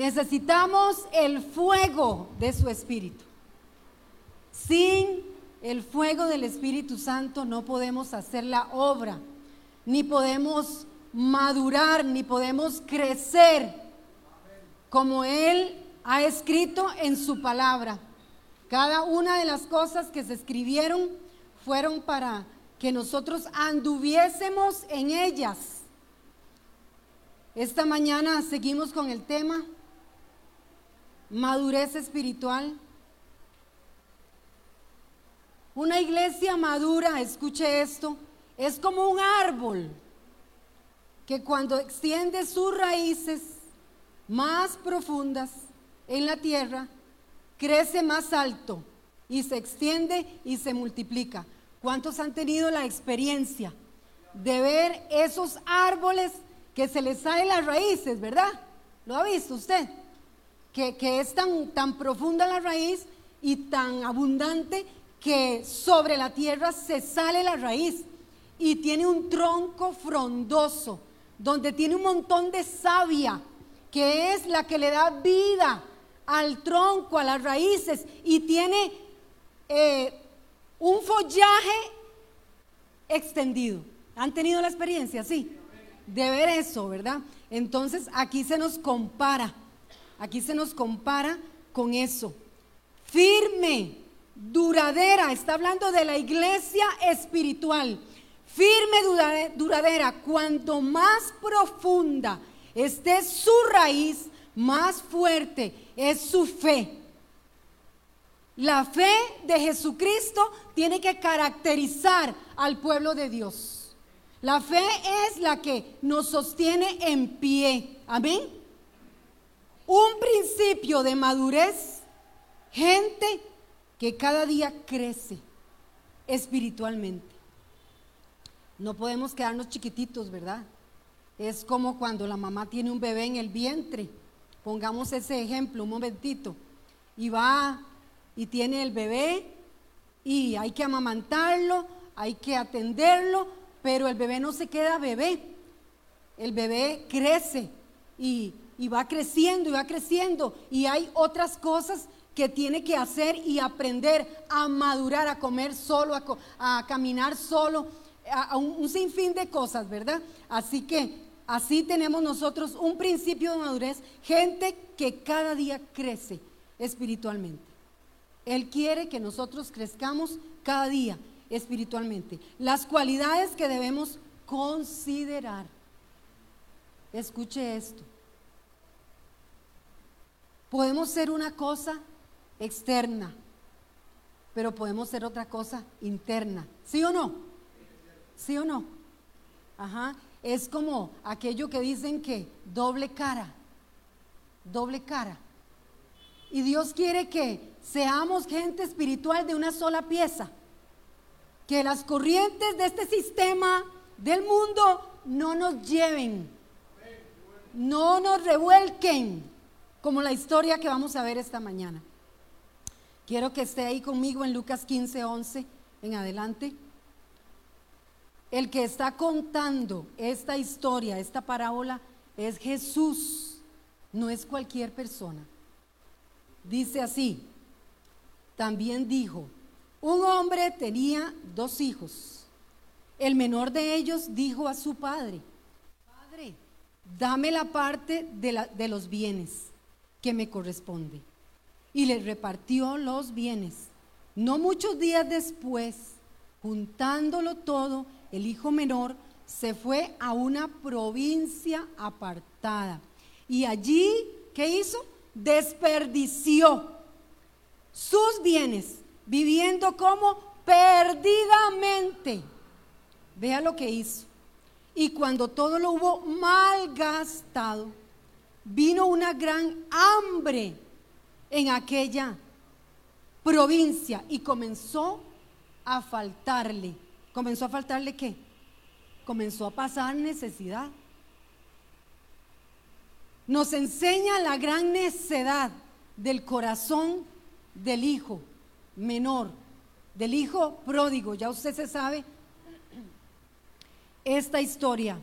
Necesitamos el fuego de su Espíritu. Sin el fuego del Espíritu Santo no podemos hacer la obra, ni podemos madurar, ni podemos crecer como Él ha escrito en su palabra. Cada una de las cosas que se escribieron fueron para que nosotros anduviésemos en ellas. Esta mañana seguimos con el tema madurez espiritual. Una iglesia madura, escuche esto, es como un árbol que cuando extiende sus raíces más profundas en la tierra, crece más alto y se extiende y se multiplica. ¿Cuántos han tenido la experiencia de ver esos árboles que se les salen las raíces, verdad? ¿Lo ha visto usted? Que, es tan, tan profunda la raíz y tan abundante que sobre la tierra se sale la raíz y tiene un tronco frondoso, donde tiene un montón de savia, que es la que le da vida al tronco, a las raíces, y tiene eh, un follaje extendido. ¿Han tenido la experiencia? Sí. De ver eso, ¿verdad? Entonces aquí se nos compara, aquí se nos compara con eso. Firme, duradera, está hablando de la iglesia espiritual. Firme, duradera, cuanto más profunda esté su raíz, más fuerte es su fe. La fe de Jesucristo tiene que caracterizar al pueblo de Dios. La fe es la que nos sostiene en pie. Amén. Un principio de madurez, gente que cada día crece espiritualmente. No podemos quedarnos chiquititos, ¿verdad? Es como cuando la mamá tiene un bebé en el vientre. Pongamos ese ejemplo un momentito. Y va y tiene el bebé y hay que amamantarlo, hay que atenderlo, pero el bebé no se queda bebé. El bebé crece y, va creciendo y va creciendo y hay otras cosas que tiene que hacer y aprender a madurar, a comer solo, a, caminar solo, a, un, sinfín de cosas, ¿verdad? Así que así tenemos nosotros un principio de madurez, gente que cada día crece espiritualmente. Él quiere que nosotros crezcamos cada día espiritualmente. Las cualidades que debemos considerar. Escuche esto. Podemos ser una cosa externa, pero podemos ser otra cosa interna. ¿Sí o no? ¿Sí o no? Ajá. Es como aquello que dicen que doble cara, doble cara. Y Dios quiere que seamos gente espiritual de una sola pieza. Que las corrientes de este sistema del mundo no nos lleven, no nos revuelquen, como la historia que vamos a ver esta mañana. Quiero que esté ahí conmigo en Lucas 15, 11 en adelante. El que está contando esta historia, esta parábola, es Jesús, no es cualquier persona. Dice así, también dijo, un hombre tenía dos hijos. El menor de ellos dijo a su padre, Padre, dame la parte de, de los bienes que me corresponde y le repartió los bienes. No muchos días después, juntándolo todo, el hijo menor se fue a una provincia apartada. Y allí, ¿qué hizo? Desperdició sus bienes, viviendo como perdidamente. Vea lo que hizo. Y cuando todo lo hubo malgastado, vino una gran hambre en aquella provincia y comenzó a faltarle. ¿Comenzó a faltarle qué? Comenzó a pasar necesidad. Nos enseña la gran necedad del corazón del hijo menor, del hijo pródigo. Ya usted se sabe esta historia.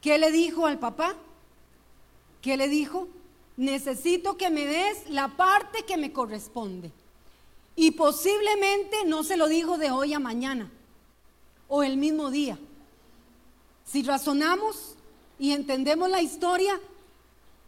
¿Qué le dijo al papá? ¿Qué le dijo? necesito que me des la parte que me corresponde. Y posiblemente no se lo dijo de hoy a mañana o el mismo día. Si razonamos y entendemos la historia,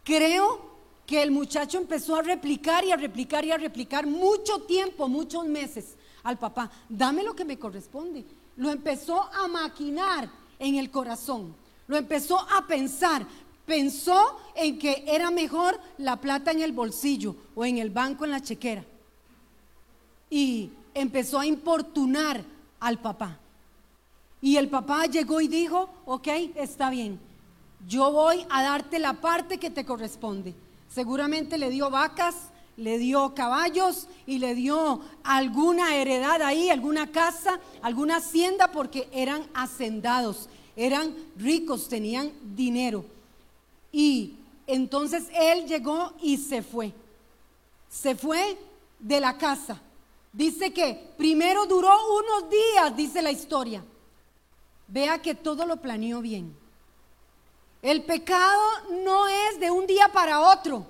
creo que el muchacho empezó a replicar y a replicar y a replicar mucho tiempo, muchos meses al papá. Dame lo que me corresponde. Lo empezó a maquinar en el corazón. Lo empezó a pensar. Pensó en que era mejor la plata en el bolsillo o en el banco en la chequera. Y empezó a importunar al papá. Y el papá llegó y dijo, ok, está bien, yo voy a darte la parte que te corresponde. Seguramente le dio vacas, le dio caballos y le dio alguna heredad ahí, alguna casa, alguna hacienda, porque eran hacendados, eran ricos, tenían dinero. Y entonces él llegó y se fue. Se fue de la casa. Dice que primero duró unos días, dice la historia. Vea que todo lo planeó bien. El pecado no es de un día para otro.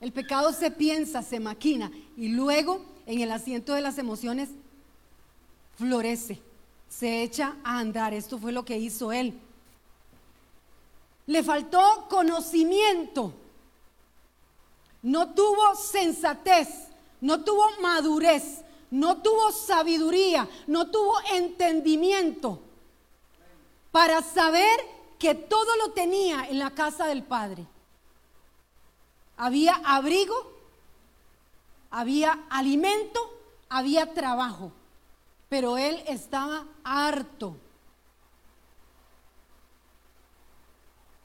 El pecado se piensa, se maquina y luego en el asiento de las emociones florece, se echa a andar. Esto fue lo que hizo él. Le faltó conocimiento. No tuvo sensatez, no tuvo madurez, no tuvo sabiduría, no tuvo entendimiento para saber que todo lo tenía en la casa del Padre. Había abrigo, había alimento, había trabajo, pero él estaba harto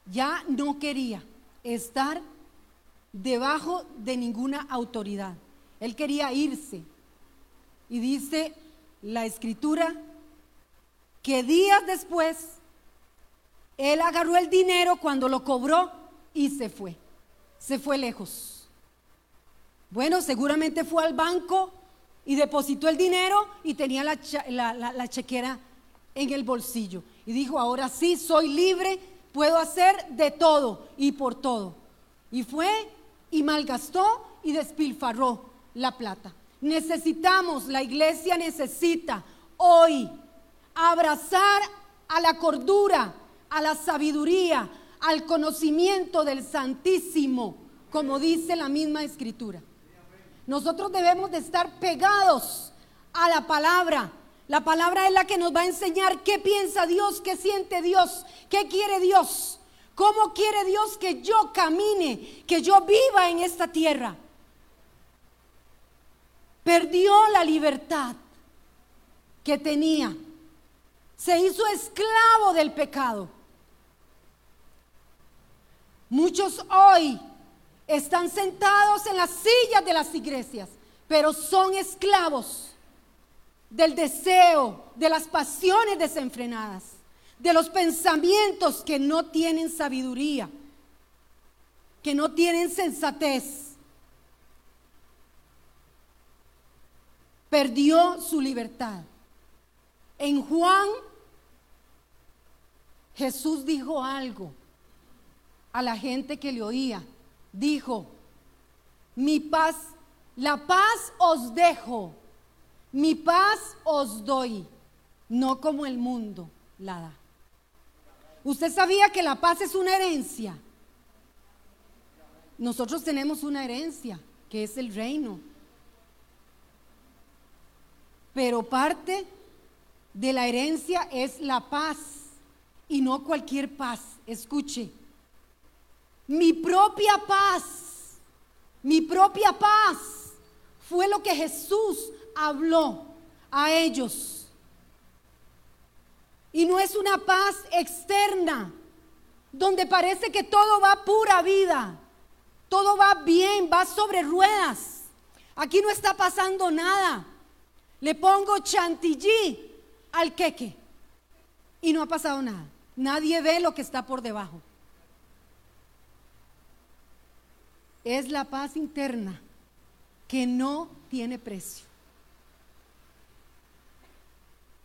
ya no quería estar debajo de ninguna autoridad. Él quería irse. Y dice la escritura que días después, él agarró el dinero cuando lo cobró y se fue. Se fue lejos. Bueno, seguramente fue al banco y depositó el dinero y tenía la, chequera en el bolsillo. Y dijo, ahora sí, soy libre puedo hacer de todo y por todo. Y fue y malgastó y despilfarró la plata. Necesitamos, la iglesia necesita hoy abrazar a la cordura, a la sabiduría, al conocimiento del Santísimo, como dice la misma escritura. Nosotros debemos de estar pegados a la palabra, la palabra es la que nos va a enseñar qué piensa Dios, qué siente Dios, qué quiere Dios, cómo quiere Dios que yo camine, que yo viva en esta tierra. Perdió la libertad que tenía. Se hizo esclavo del pecado. Muchos hoy están sentados en las sillas de las iglesias, pero son esclavos del deseo, de las pasiones desenfrenadas, de los pensamientos que no tienen sabiduría, que no tienen sensatez. Perdió su libertad. En Juan, Jesús dijo algo a la gente que le oía. Dijo, mi paz, la paz os dejo mi paz os doy, no como el mundo la da. ¿Usted sabía que la paz es una herencia? Nosotros tenemos una herencia, que es el reino. Pero parte de la herencia es la paz y no cualquier paz. Escuche, mi propia paz, mi propia paz fue lo que Jesús habló a ellos. Y no es una paz externa, donde parece que todo va pura vida, todo va bien, va sobre ruedas. Aquí no está pasando nada. Le pongo chantilly al queque y no ha pasado nada. Nadie ve lo que está por debajo. Es la paz interna que no tiene precio.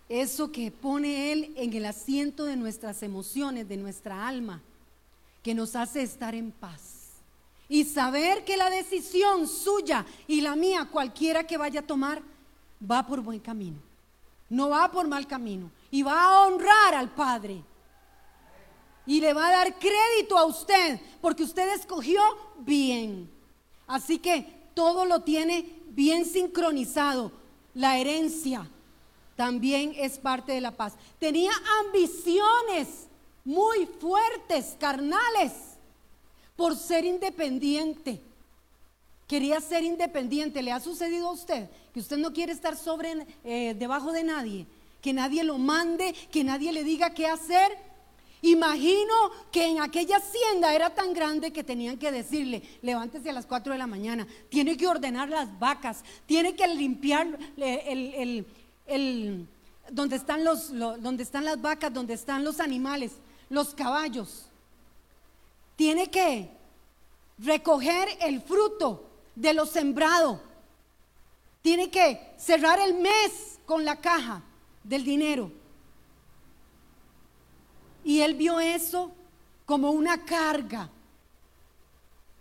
Eso que pone Él en el asiento de nuestras emociones, de nuestra alma, que nos hace estar en paz. y saber que la decisión suya y la mía, cualquiera que vaya a tomar, va por buen camino, no va por mal camino y va a honrar al Padre. Y le va a dar crédito a usted porque usted escogió bien. Así que todo lo tiene bien sincronizado. La herencia también es parte de la paz. Tenía ambiciones muy fuertes, carnales, por ser independiente. Quería ser independiente. ¿Le ha sucedido a usted que usted no quiere estar sobre, eh, debajo de nadie? Que nadie lo mande, que nadie le diga qué hacer. Imagino que en aquella hacienda era tan grande que tenían que decirle, levántese a las 4 de la mañana, tiene que ordenar las vacas, tiene que limpiar el, el, donde, están los, donde están las vacas, donde están los animales los caballos. Tiene que recoger el fruto de lo sembrado. Tiene que cerrar el mes con la caja del dinero. Y él vio eso como una carga.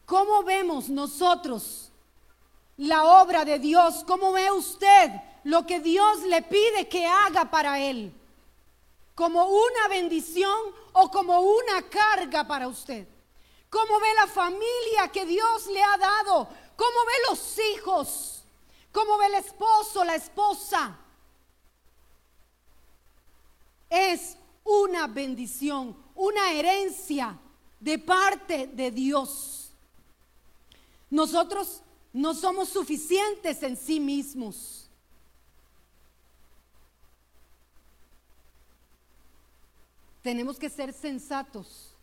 ¿Cómo vemos nosotros la obra de Dios? ¿Cómo ve usted lo que Dios le pide que haga para él? ¿Como una bendición o como una carga para usted? ¿Cómo ve la familia que Dios le ha dado? ¿Cómo ve los hijos? ¿Cómo ve el esposo, la esposa? Es una bendición, una herencia de parte de Dios. Nosotros no somos suficientes en sí mismos. Tenemos que ser sensatos,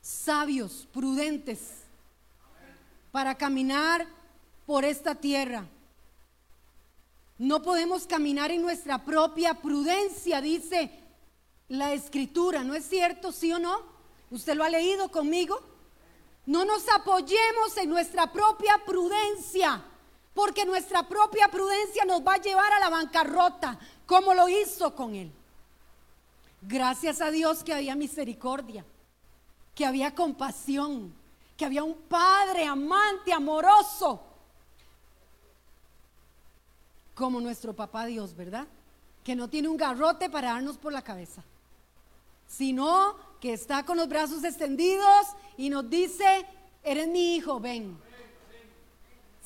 sabios, prudentes para caminar por esta tierra. No podemos caminar en nuestra propia prudencia, dice la escritura, ¿no es cierto? ¿Sí o no? ¿Usted lo ha leído conmigo? No nos apoyemos en nuestra propia prudencia, porque nuestra propia prudencia nos va a llevar a la bancarrota, como lo hizo con él. Gracias a Dios que había misericordia, que había compasión, que había un Padre amante, amoroso, como nuestro papá Dios, ¿verdad? Que no tiene un garrote para darnos por la cabeza, sino que está con los brazos extendidos y nos dice, eres mi hijo, ven.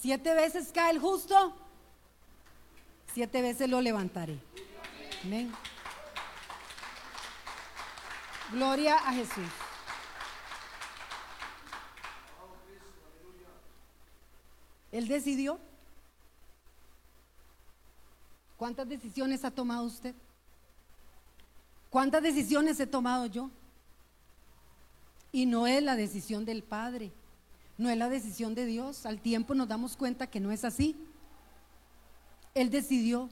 Siete veces cae el justo, siete veces lo levantaré. Amén. Gloria a Jesús. Él decidió. ¿Cuántas decisiones ha tomado usted? ¿Cuántas decisiones he tomado yo? Y no es la decisión del Padre, no es la decisión de Dios. Al tiempo nos damos cuenta que no es así. Él decidió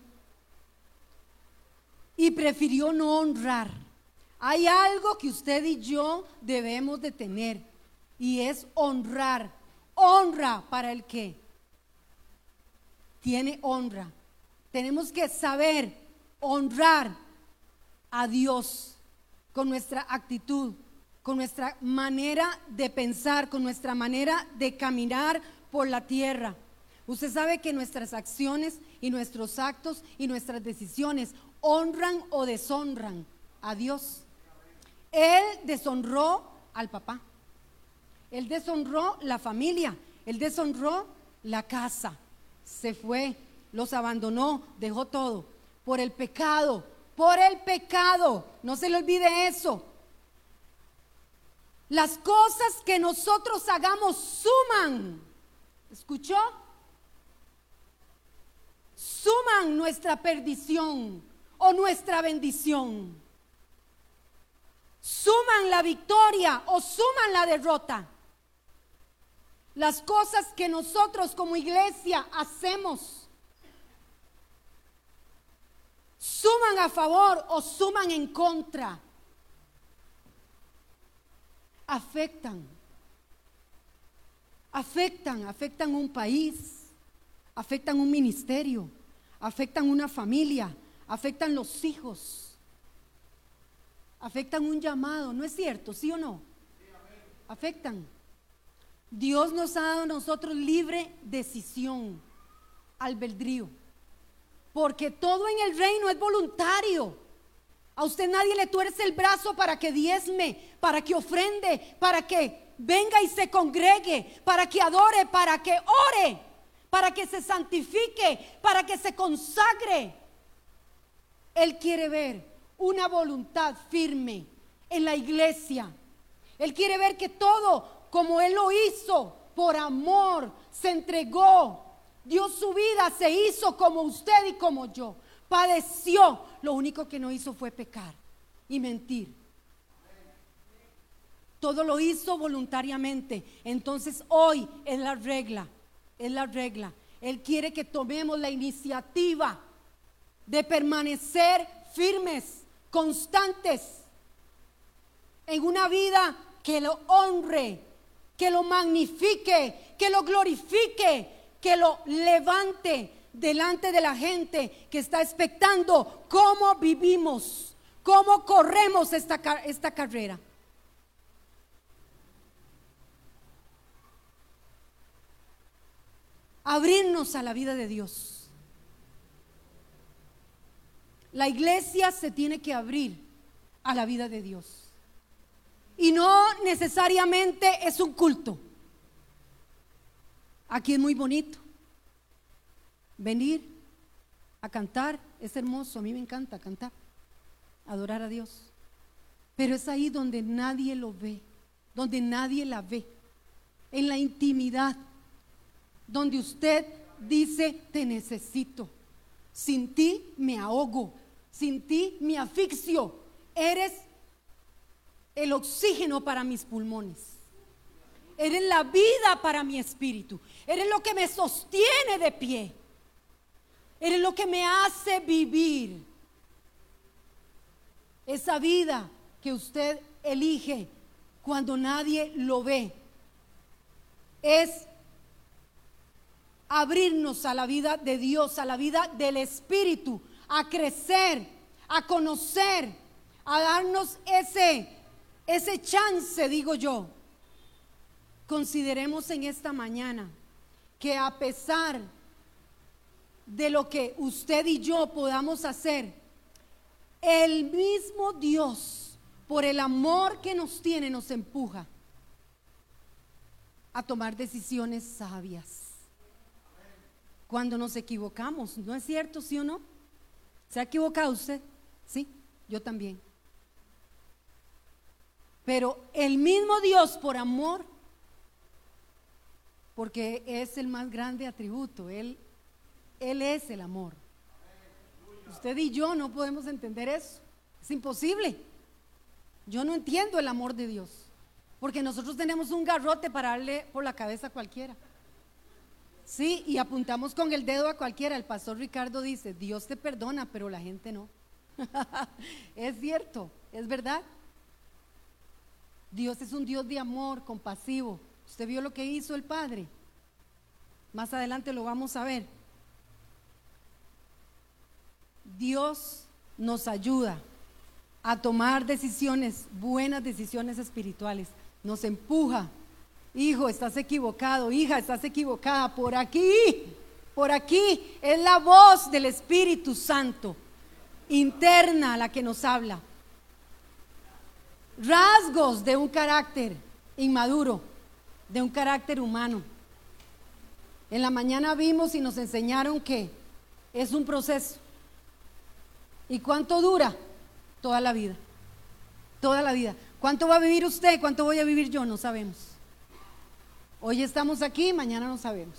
y prefirió no honrar hay algo que usted y yo debemos de tener y es honrar. Honra para el que tiene honra. Tenemos que saber honrar a Dios con nuestra actitud, con nuestra manera de pensar, con nuestra manera de caminar por la tierra. Usted sabe que nuestras acciones y nuestros actos y nuestras decisiones honran o deshonran a Dios. Él deshonró al papá. Él deshonró la familia. Él deshonró la casa. Se fue, los abandonó, dejó todo. Por el pecado, por el pecado. No se le olvide eso. Las cosas que nosotros hagamos suman. ¿Escuchó? Suman nuestra perdición o nuestra bendición suman la victoria o suman la derrota. Las cosas que nosotros como iglesia hacemos suman a favor o suman en contra. Afectan. Afectan, afectan un país, afectan un ministerio, afectan una familia, afectan los hijos afectan un llamado, ¿no es cierto? ¿Sí o no? Afectan. Dios nos ha dado a nosotros libre decisión, albedrío. Porque todo en el reino es voluntario. A usted nadie le tuerce el brazo para que diezme, para que ofrende, para que venga y se congregue, para que adore, para que ore, para que se santifique, para que se consagre. Él quiere ver una voluntad firme en la iglesia. Él quiere ver que todo, como Él lo hizo, por amor, se entregó, dio su vida, se hizo como usted y como yo padeció, lo único que no hizo fue pecar y mentir. Todo lo hizo voluntariamente. Entonces hoy es la regla, es la regla. Él quiere que tomemos la iniciativa de permanecer firmes, constantes, en una vida que lo honre, que lo magnifique, que lo glorifique, que lo levante, delante de la gente que está expectando cómo vivimos, cómo corremos esta, esta carrera. Abrirnos a la vida de Dios. La iglesia se tiene que abrir a la vida de Dios. Y no necesariamente es un culto. Aquí es muy bonito venir a cantar, es hermoso, a mí me encanta cantar, adorar a Dios. Pero es ahí donde nadie lo ve, donde nadie la ve, en la intimidad, donde usted dice, te necesito, sin ti me ahogo, sin ti me asfixio, eres el oxígeno para mis pulmones. Eres la vida para mi espíritu. Eres lo que me sostiene de pie. Eres lo que me hace vivir. Esa vida que usted elige cuando nadie lo ve es abrirnos a la vida de Dios, a la vida del Espíritu, a crecer, a conocer, a darnos ese, ese chance, digo yo. Consideremos en esta mañana que a pesar de lo que usted y yo podamos hacer, el mismo Dios, por el amor que nos tiene, nos empuja a tomar decisiones sabias. Cuando nos equivocamos, ¿no es cierto, sí o no? ¿Se ha equivocado usted? Sí, yo también. Pero el mismo Dios, por amor, porque es el más grande atributo, Él él es el amor. Usted y yo no podemos entender eso. Es imposible. Yo no entiendo el amor de Dios. Porque nosotros tenemos un garrote para darle por la cabeza a cualquiera. Sí, y apuntamos con el dedo a cualquiera. El pastor Ricardo dice, Dios te perdona, pero la gente no. es cierto, es verdad. Dios es un Dios de amor, compasivo. Usted vio lo que hizo el Padre. Más adelante lo vamos a ver. Dios nos ayuda a tomar decisiones, buenas decisiones espirituales. Nos empuja. Hijo, estás equivocado. Hija, estás equivocada. Por aquí, por aquí es la voz del Espíritu Santo, interna la que nos habla. Rasgos de un carácter inmaduro, de un carácter humano. En la mañana vimos y nos enseñaron que es un proceso. ¿Y cuánto dura? Toda la vida. Toda la vida. ¿Cuánto va a vivir usted? ¿Cuánto voy a vivir yo? No sabemos. Hoy estamos aquí, mañana no sabemos.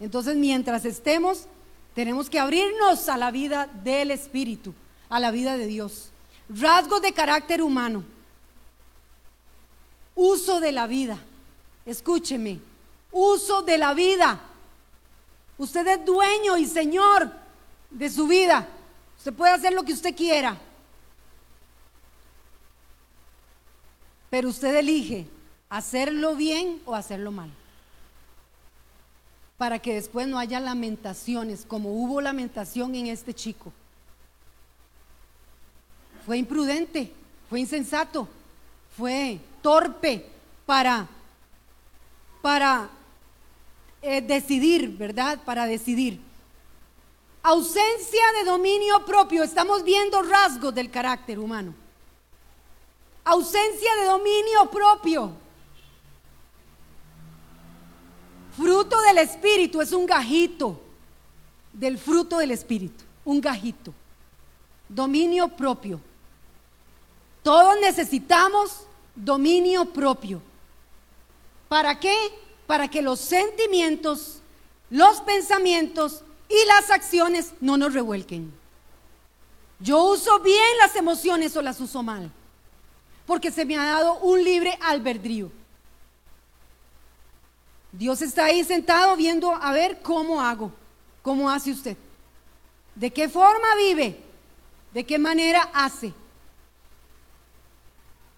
Entonces, mientras estemos, tenemos que abrirnos a la vida del Espíritu, a la vida de Dios. Rasgos de carácter humano. Uso de la vida. Escúcheme. Uso de la vida. Usted es dueño y señor de su vida. Usted puede hacer lo que usted quiera. Pero usted elige hacerlo bien o hacerlo mal. Para que después no haya lamentaciones, como hubo lamentación en este chico. Fue imprudente, fue insensato, fue torpe para para eh, decidir, ¿verdad? Para decidir. Ausencia de dominio propio. Estamos viendo rasgos del carácter humano. Ausencia de dominio propio. Fruto del Espíritu es un gajito del fruto del Espíritu, un gajito. Dominio propio. Todos necesitamos dominio propio. ¿Para qué? Para que los sentimientos, los pensamientos y las acciones no nos revuelquen. Yo uso bien las emociones o las uso mal, porque se me ha dado un libre albedrío. Dios está ahí sentado viendo a ver cómo hago, cómo hace usted, de qué forma vive, de qué manera hace.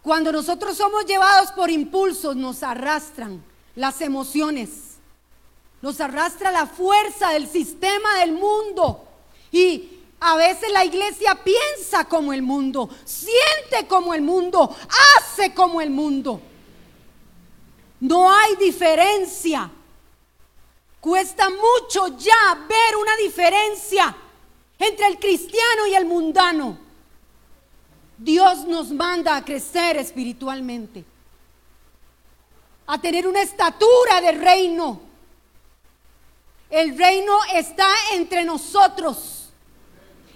Cuando nosotros somos llevados por impulsos, nos arrastran las emociones, nos arrastra la fuerza del sistema del mundo. Y a veces la iglesia piensa como el mundo, siente como el mundo, hace como el mundo. No hay diferencia. Cuesta mucho ya ver una diferencia entre el cristiano y el mundano. Dios nos manda a crecer espiritualmente, a tener una estatura de reino. El reino está entre nosotros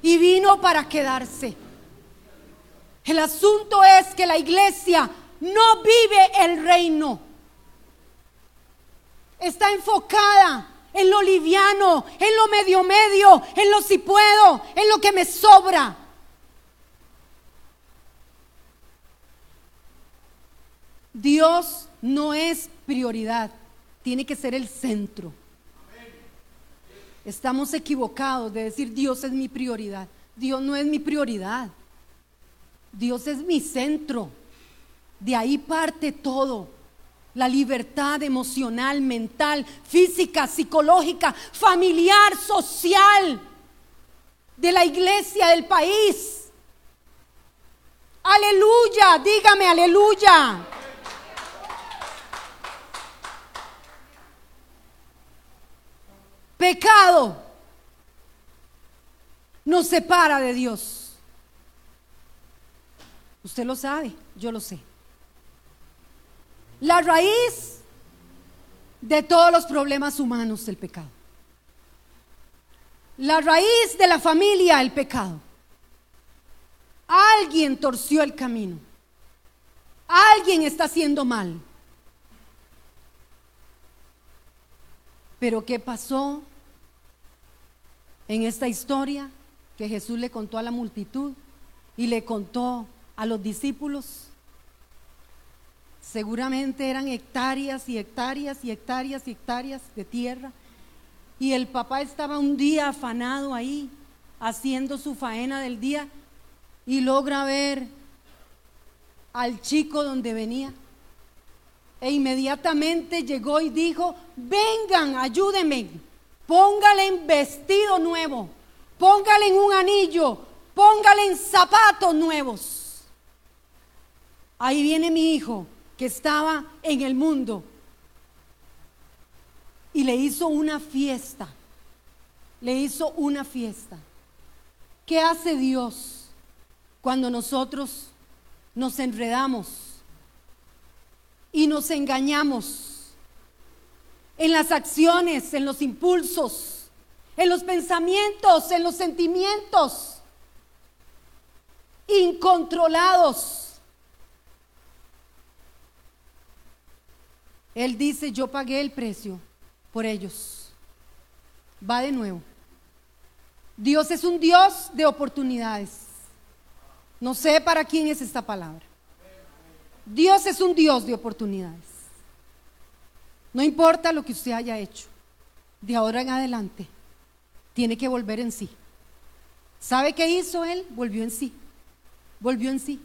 y vino para quedarse. El asunto es que la iglesia no vive el reino está enfocada en lo liviano, en lo medio medio, en lo si puedo, en lo que me sobra. Dios no es prioridad, tiene que ser el centro. Estamos equivocados de decir Dios es mi prioridad. Dios no es mi prioridad. Dios es mi centro. De ahí parte todo la libertad emocional, mental, física, psicológica, familiar, social de la iglesia, del país. Aleluya, dígame aleluya. Pecado nos separa de Dios. Usted lo sabe, yo lo sé la raíz de todos los problemas humanos del pecado. La raíz de la familia, el pecado. Alguien torció el camino. Alguien está haciendo mal. Pero ¿qué pasó en esta historia que Jesús le contó a la multitud y le contó a los discípulos? Seguramente eran hectáreas y hectáreas y hectáreas y hectáreas de tierra. Y el papá estaba un día afanado ahí, haciendo su faena del día, y logra ver al chico donde venía. E inmediatamente llegó y dijo, vengan, ayúdenme, póngale en vestido nuevo, póngale en un anillo, póngale en zapatos nuevos. Ahí viene mi hijo, que estaba en el mundo y le hizo una fiesta. Le hizo una fiesta. ¿Qué hace Dios cuando nosotros nos enredamos y nos engañamos en las acciones, en los impulsos, en los pensamientos, en los sentimientos incontrolados? Él dice, yo pagué el precio por ellos. Va de nuevo. Dios es un Dios de oportunidades. No sé para quién es esta palabra. Dios es un Dios de oportunidades. No importa lo que usted haya hecho, de ahora en adelante, tiene que volver en sí. ¿Sabe qué hizo él? Volvió en sí. Volvió en sí.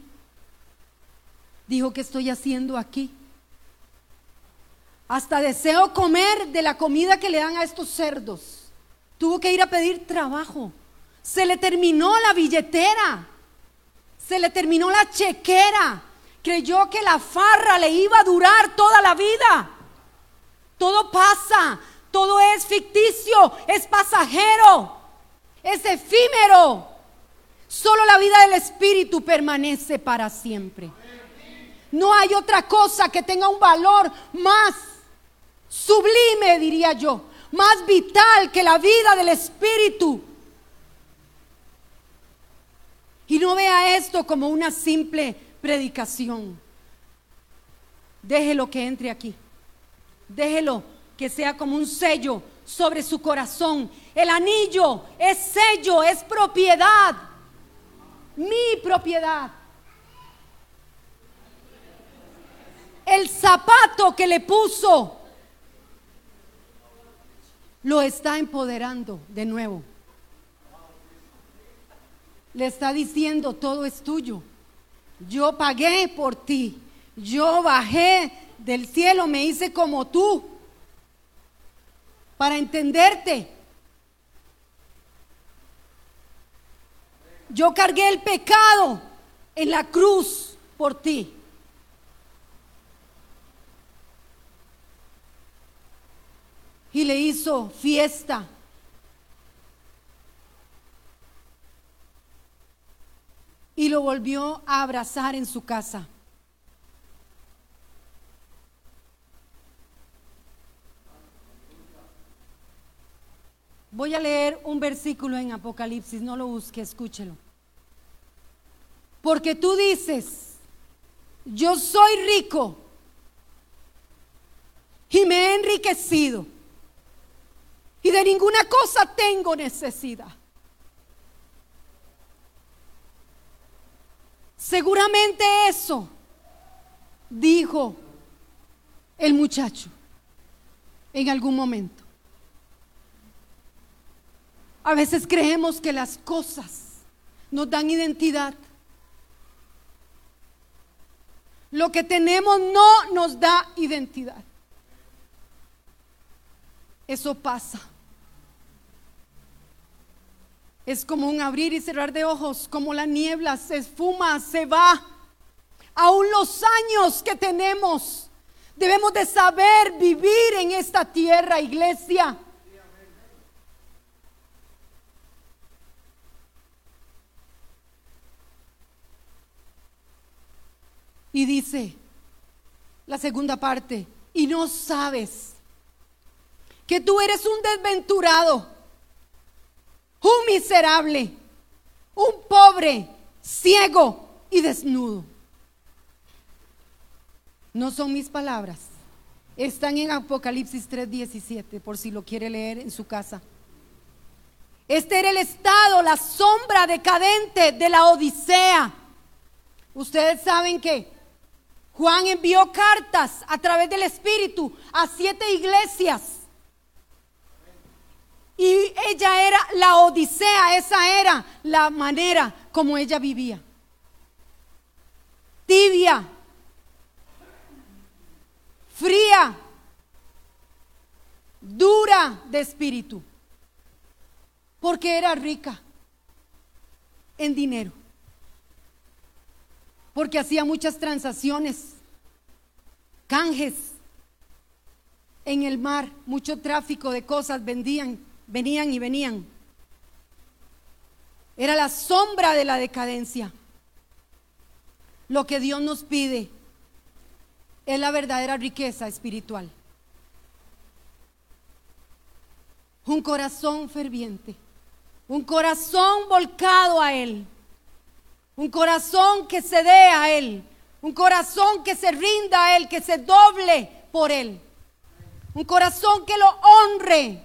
Dijo, ¿qué estoy haciendo aquí? Hasta deseo comer de la comida que le dan a estos cerdos. Tuvo que ir a pedir trabajo. Se le terminó la billetera. Se le terminó la chequera. Creyó que la farra le iba a durar toda la vida. Todo pasa, todo es ficticio, es pasajero, es efímero. Solo la vida del Espíritu permanece para siempre. No hay otra cosa que tenga un valor más sublime, diría yo, más vital que la vida del Espíritu. Y no vea esto como una simple predicación. Déjelo que entre aquí. Déjelo que sea como un sello sobre su corazón. El anillo es sello, es propiedad. Mi propiedad. El zapato que le puso lo está empoderando de nuevo. Le está diciendo, todo es tuyo. Yo pagué por ti. Yo bajé del cielo, me hice como tú para entenderte. Yo cargué el pecado en la cruz por ti. Y le hizo fiesta. Y lo volvió a abrazar en su casa. Voy a leer un versículo en Apocalipsis, no lo busque, escúchelo. Porque tú dices, yo soy rico y me he enriquecido y de ninguna cosa tengo necesidad. Seguramente eso dijo el muchacho en algún momento. A veces creemos que las cosas nos dan identidad. Lo que tenemos no nos da identidad. Eso pasa. Es como un abrir y cerrar de ojos, como la niebla se esfuma, se va. Aún los años que tenemos, debemos de saber vivir en esta tierra, iglesia. Y dice la segunda parte, y no sabes que tú eres un desventurado, un miserable, un pobre, ciego y desnudo. No son mis palabras. Están en Apocalipsis 3:17, por si lo quiere leer en su casa. Este era el estado, la sombra decadente de la Odisea. Ustedes saben que Juan envió cartas a través del Espíritu a siete iglesias. Y ella era la Odisea, esa era la manera como ella vivía. Tibia, fría, dura de espíritu, porque era rica en dinero porque hacía muchas transacciones, canjes en el mar, mucho tráfico de cosas vendían, venían y venían. Era la sombra de la decadencia. Lo que Dios nos pide es la verdadera riqueza espiritual. Un corazón ferviente, un corazón volcado a Él un corazón que se dé a Él. Un corazón que se rinda a Él, que se doble por Él. Un corazón que lo honre.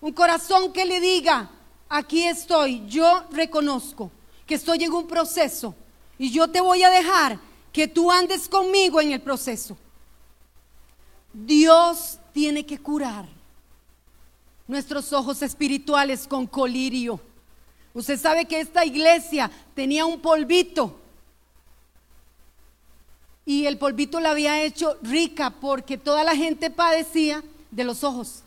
Un corazón que le diga, aquí estoy, yo reconozco que estoy en un proceso y yo te voy a dejar que tú andes conmigo en el proceso. Dios tiene que curar nuestros ojos espirituales con colirio. Usted sabe que esta iglesia tenía un polvito. Y el polvito la había hecho rica porque toda la gente padecía de los ojos.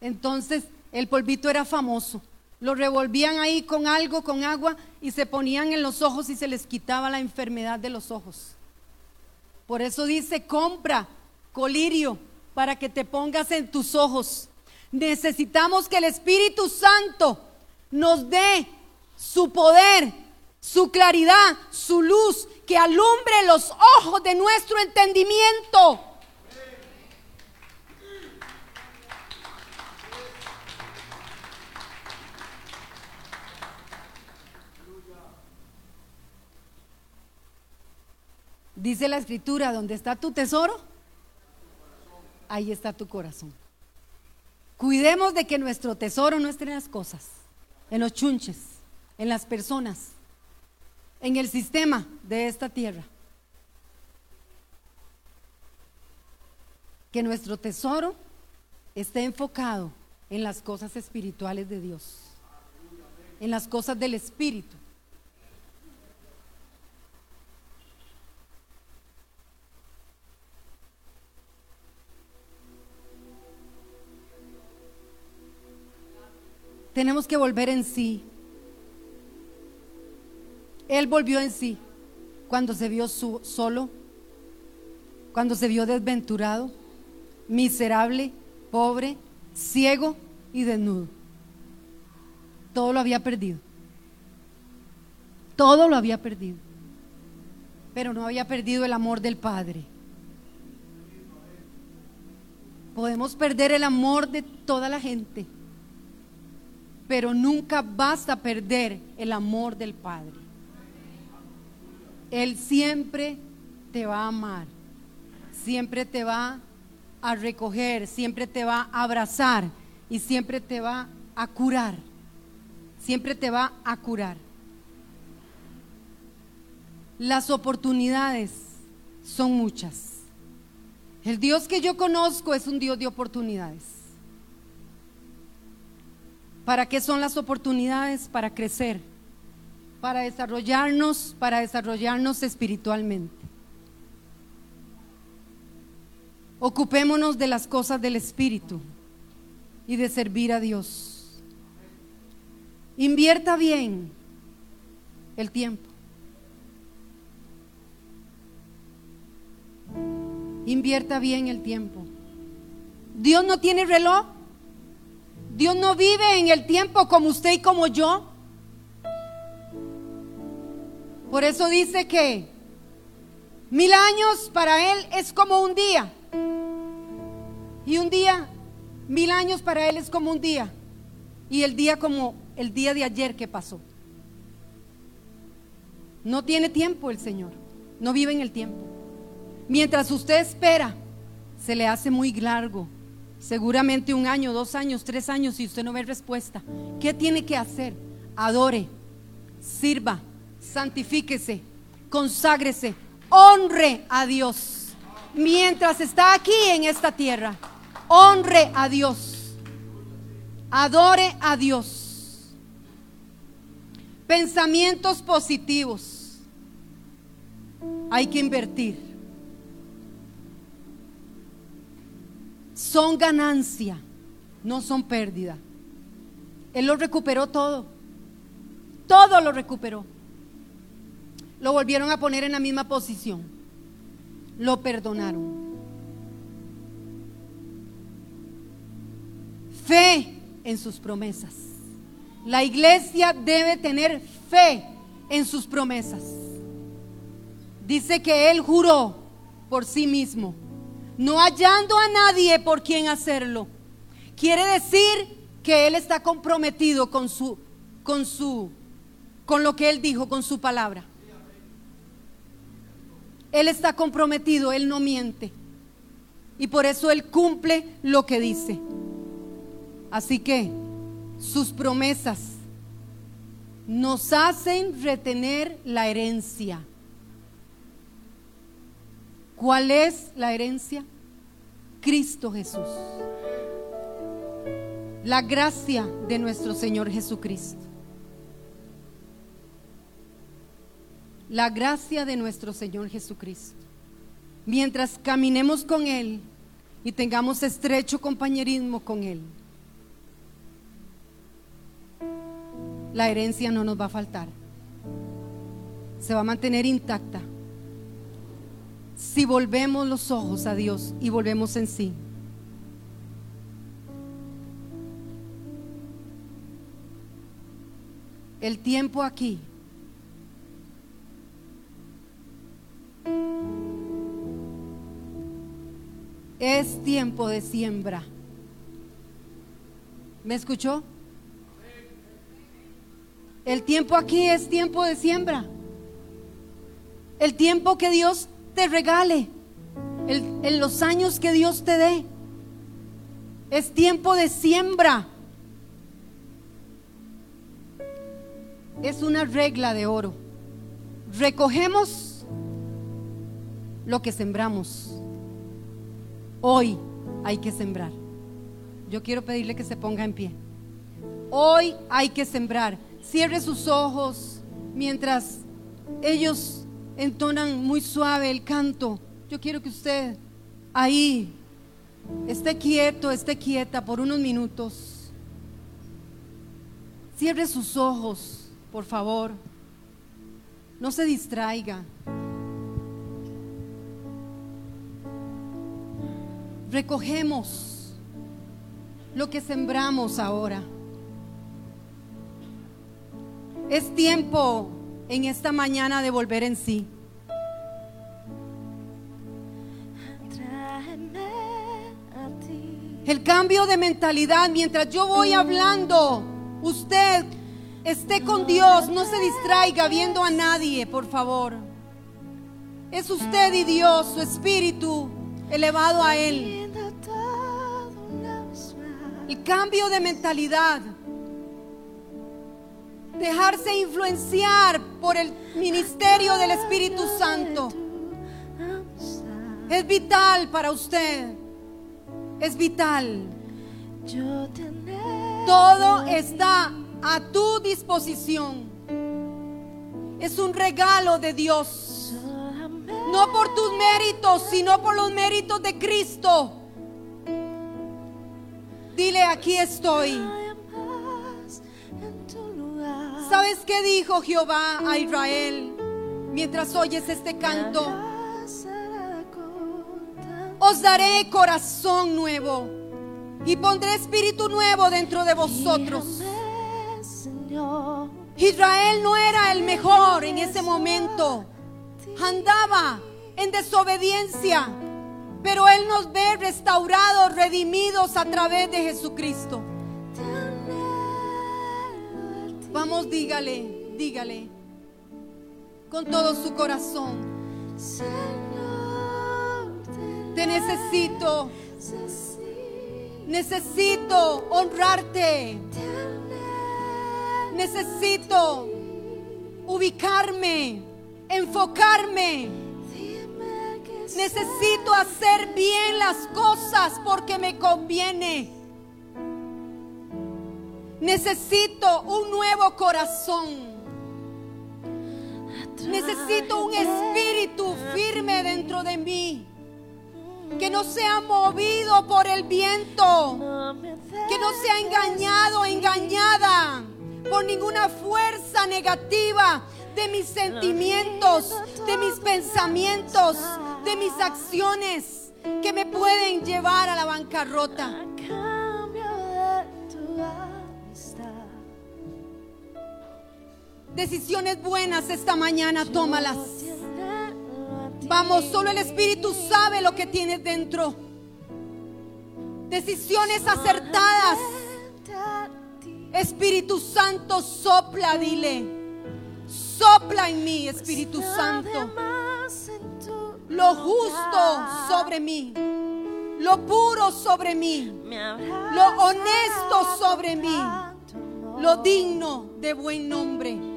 Entonces el polvito era famoso. Lo revolvían ahí con algo, con agua, y se ponían en los ojos y se les quitaba la enfermedad de los ojos. Por eso dice, compra colirio para que te pongas en tus ojos. Necesitamos que el Espíritu Santo nos dé su poder, su claridad, su luz, que alumbre los ojos de nuestro entendimiento. Dice la escritura, donde está tu tesoro, ahí está tu corazón. Cuidemos de que nuestro tesoro no esté en las cosas, en los chunches, en las personas, en el sistema de esta tierra. Que nuestro tesoro esté enfocado en las cosas espirituales de Dios, en las cosas del Espíritu. Tenemos que volver en sí. Él volvió en sí cuando se vio solo, cuando se vio desventurado, miserable, pobre, ciego y desnudo. Todo lo había perdido. Todo lo había perdido. Pero no había perdido el amor del Padre. Podemos perder el amor de toda la gente pero nunca vas a perder el amor del Padre. Él siempre te va a amar, siempre te va a recoger, siempre te va a abrazar y siempre te va a curar, siempre te va a curar. Las oportunidades son muchas. El Dios que yo conozco es un Dios de oportunidades. ¿Para qué son las oportunidades? Para crecer, para desarrollarnos, para desarrollarnos espiritualmente. Ocupémonos de las cosas del Espíritu y de servir a Dios. Invierta bien el tiempo. Invierta bien el tiempo. Dios no tiene reloj. Dios no vive en el tiempo como usted y como yo. Por eso dice que mil años para Él es como un día. Y un día, mil años para Él es como un día. Y el día como el día de ayer que pasó. No tiene tiempo el Señor. No vive en el tiempo. Mientras usted espera, se le hace muy largo seguramente un año, dos años, tres años y usted no ve respuesta. ¿Qué tiene que hacer? Adore, sirva, santifíquese, conságrese, honre a Dios. Mientras está aquí en esta tierra, honre a Dios, adore a Dios. Pensamientos positivos. Hay que invertir. Son ganancia, no son pérdida. Él lo recuperó todo. Todo lo recuperó. Lo volvieron a poner en la misma posición. Lo perdonaron. Fe en sus promesas. La iglesia debe tener fe en sus promesas. Dice que Él juró por sí mismo no hallando a nadie por quien hacerlo. Quiere decir que él está comprometido con su con su con lo que él dijo, con su palabra. Él está comprometido, él no miente. Y por eso él cumple lo que dice. Así que sus promesas nos hacen retener la herencia. ¿Cuál es la herencia? Cristo Jesús. La gracia de nuestro Señor Jesucristo. La gracia de nuestro Señor Jesucristo. Mientras caminemos con Él y tengamos estrecho compañerismo con Él, la herencia no nos va a faltar. Se va a mantener intacta si volvemos los ojos a Dios y volvemos en sí. El tiempo aquí es tiempo de siembra. ¿Me escuchó? El tiempo aquí es tiempo de siembra. El tiempo que Dios te regale. en los años que Dios te dé. Es tiempo de siembra. Es una regla de oro. Recogemos lo que sembramos. Hoy hay que sembrar. Yo quiero pedirle que se ponga en pie. Hoy hay que sembrar. Cierre sus ojos mientras ellos entonan muy suave el canto. Yo quiero que usted ahí esté quieto, esté quieta por unos minutos. Cierre sus ojos, por favor. No se distraiga. Recogemos lo que sembramos ahora. Es tiempo en esta mañana de volver en sí. El cambio de mentalidad mientras yo voy hablando, usted esté con Dios, no se distraiga viendo a nadie, por favor. Es usted y Dios, su espíritu elevado a Él. El cambio de mentalidad dejarse influenciar por el ministerio del Espíritu Santo. Es vital para usted. Es vital. Todo está a tu disposición. Es un regalo de Dios. No por tus méritos, sino por los méritos de Cristo. Dile, aquí estoy. ¿Sabes qué dijo Jehová a Israel mientras oyes este canto? Os daré corazón nuevo y pondré espíritu nuevo dentro de vosotros. Israel no era el mejor en ese momento. Andaba en desobediencia, pero Él nos ve restaurados, redimidos a través de Jesucristo. Vamos, dígale, dígale con todo su corazón. te necesito. Necesito honrarte. Necesito ubicarme, enfocarme. Necesito hacer bien las cosas porque me conviene. Necesito un nuevo corazón. Necesito un espíritu firme dentro de mí. Que no sea movido por el viento. Que no sea engañado, engañada por ninguna fuerza negativa de mis sentimientos, de mis pensamientos, de mis acciones que me pueden llevar a la bancarrota. Decisiones buenas esta mañana, tómalas. Vamos, solo el Espíritu sabe lo que tienes dentro. Decisiones acertadas. Espíritu Santo, sopla, dile. Sopla en mí, Espíritu Santo. Lo justo sobre mí. Lo puro sobre mí. Lo honesto sobre mí. Lo digno de buen nombre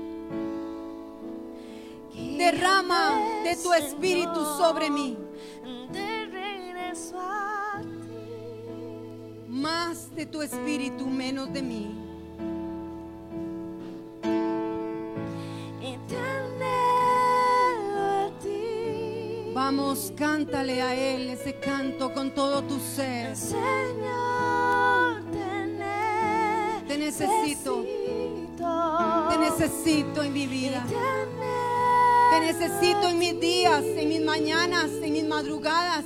derrama de tu espíritu sobre mí. Más de tu espíritu, menos de mí. Vamos, cántale a Él ese canto con todo tu ser. Señor, te necesito. Te necesito en mi vida. Te necesito en mis días, en mis mañanas, en mis madrugadas.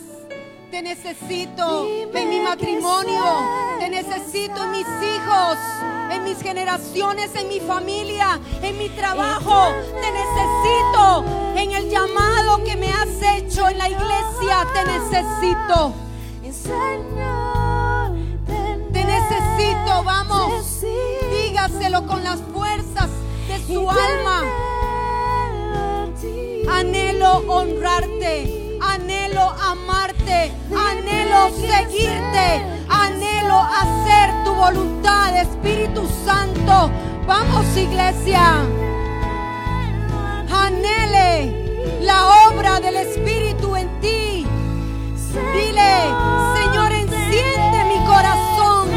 Te necesito en mi matrimonio. Te necesito en mis hijos, en mis generaciones, en mi familia, en mi trabajo. Te necesito en el llamado que me has hecho en la iglesia. Te necesito. Te necesito, vamos. Dígaselo con las fuerzas de su alma. Anhelo honrarte, anhelo amarte, anhelo seguirte, anhelo hacer tu voluntad, Espíritu Santo. Vamos, iglesia. Anhele la obra del Espíritu en ti. Dile, Señor, enciende mi corazón,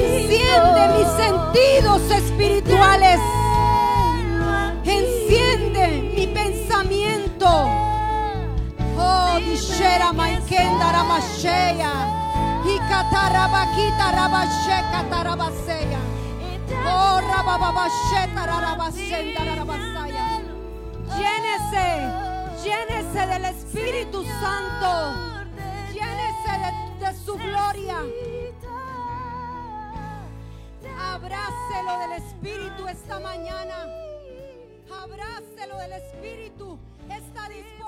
enciende mis sentidos espirituales, ramasheya, ikatarabakita rabasheka tarabaseya. Oh, rabababasheta rarabasenda rarabasaya. Llénese, llénese del Espíritu Santo, llénese de, de su gloria. Abrácelo del Espíritu esta mañana. Abrácelo del Espíritu. Está disponible.